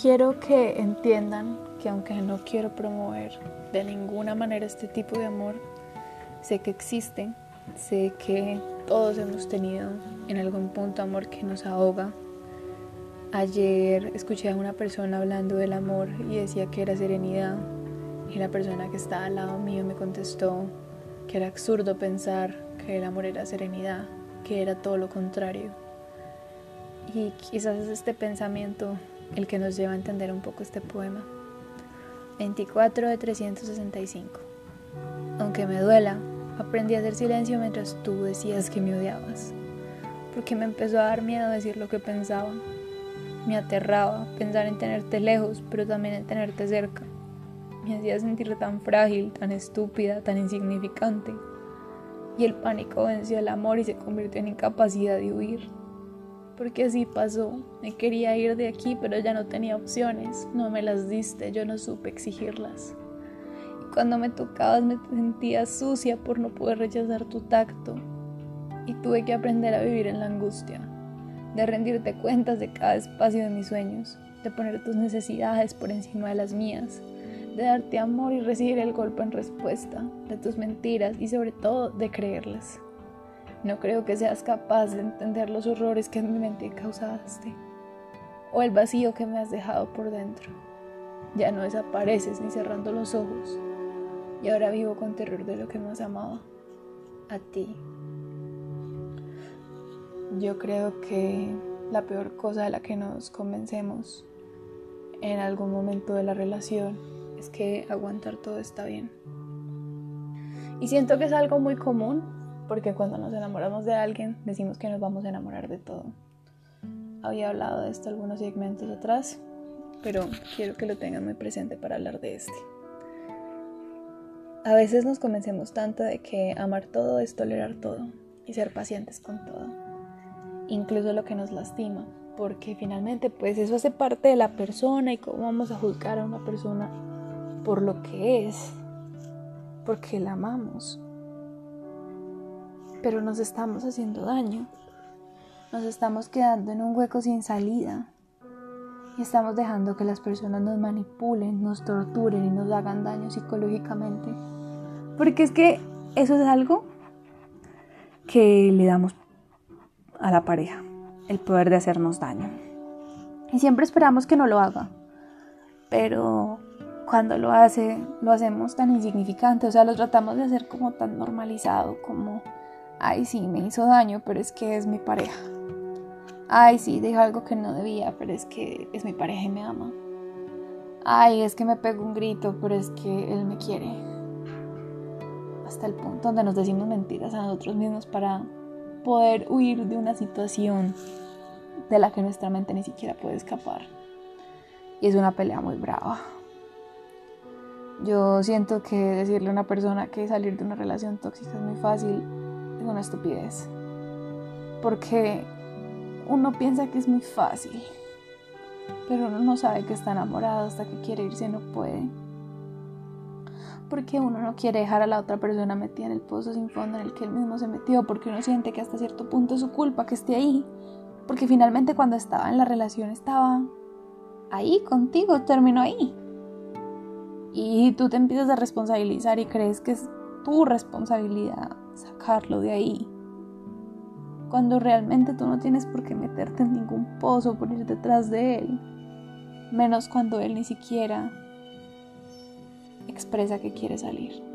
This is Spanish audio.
quiero que entiendan que aunque no quiero promover de ninguna manera este tipo de amor, sé que existen, sé que todos hemos tenido en algún punto amor que nos ahoga. Ayer escuché a una persona hablando del amor y decía que era serenidad y la persona que estaba al lado mío me contestó que era absurdo pensar que el amor era serenidad, que era todo lo contrario. Y quizás es este pensamiento el que nos lleva a entender un poco este poema. 24 de 365. Aunque me duela, aprendí a hacer silencio mientras tú decías que me odiabas, porque me empezó a dar miedo decir lo que pensaba. Me aterraba pensar en tenerte lejos, pero también en tenerte cerca. Me hacía sentir tan frágil, tan estúpida, tan insignificante. Y el pánico venció el amor y se convirtió en incapacidad de huir porque así pasó. Me quería ir de aquí, pero ya no tenía opciones. No me las diste, yo no supe exigirlas. Y cuando me tocabas me sentía sucia por no poder rechazar tu tacto. Y tuve que aprender a vivir en la angustia, de rendirte cuentas de cada espacio de mis sueños, de poner tus necesidades por encima de las mías, de darte amor y recibir el golpe en respuesta, de tus mentiras y sobre todo de creerlas. No creo que seas capaz de entender los horrores que en mi mente causaste o el vacío que me has dejado por dentro. Ya no desapareces ni cerrando los ojos y ahora vivo con terror de lo que más amaba, a ti. Yo creo que la peor cosa de la que nos convencemos en algún momento de la relación es que aguantar todo está bien. Y siento que es algo muy común porque cuando nos enamoramos de alguien decimos que nos vamos a enamorar de todo. Había hablado de esto algunos segmentos atrás, pero quiero que lo tengan muy presente para hablar de este. A veces nos convencemos tanto de que amar todo es tolerar todo y ser pacientes con todo, incluso lo que nos lastima, porque finalmente pues eso hace parte de la persona y cómo vamos a juzgar a una persona por lo que es, porque la amamos pero nos estamos haciendo daño. Nos estamos quedando en un hueco sin salida. Y estamos dejando que las personas nos manipulen, nos torturen y nos hagan daño psicológicamente. Porque es que eso es algo que le damos a la pareja, el poder de hacernos daño. Y siempre esperamos que no lo haga. Pero cuando lo hace, lo hacemos tan insignificante, o sea, lo tratamos de hacer como tan normalizado, como ay sí, me hizo daño, pero es que es mi pareja. Ay sí, dijo algo que no debía, pero es que es mi pareja y me ama. Ay, es que me pegó un grito, pero es que él me quiere. Hasta el punto donde nos decimos mentiras a nosotros mismos para poder huir de una situación de la que nuestra mente ni siquiera puede escapar. Y es una pelea muy brava. Yo siento que decirle a una persona que salir de una relación tóxica es muy fácil una estupidez. Porque uno piensa que es muy fácil, pero uno no sabe que está enamorado hasta que quiere irse y no puede. Porque uno no quiere dejar a la otra persona metida en el pozo sin fondo en el que él mismo se metió, porque uno siente que hasta cierto punto es su culpa que esté ahí. Porque finalmente cuando estaba en la relación estaba ahí contigo, terminó ahí. Y tú te empiezas a responsabilizar y crees que es tu responsabilidad sacarlo de ahí. Cuando realmente tú no tienes por qué meterte en ningún pozo por ir detrás de él. Menos cuando él ni siquiera expresa que quiere salir.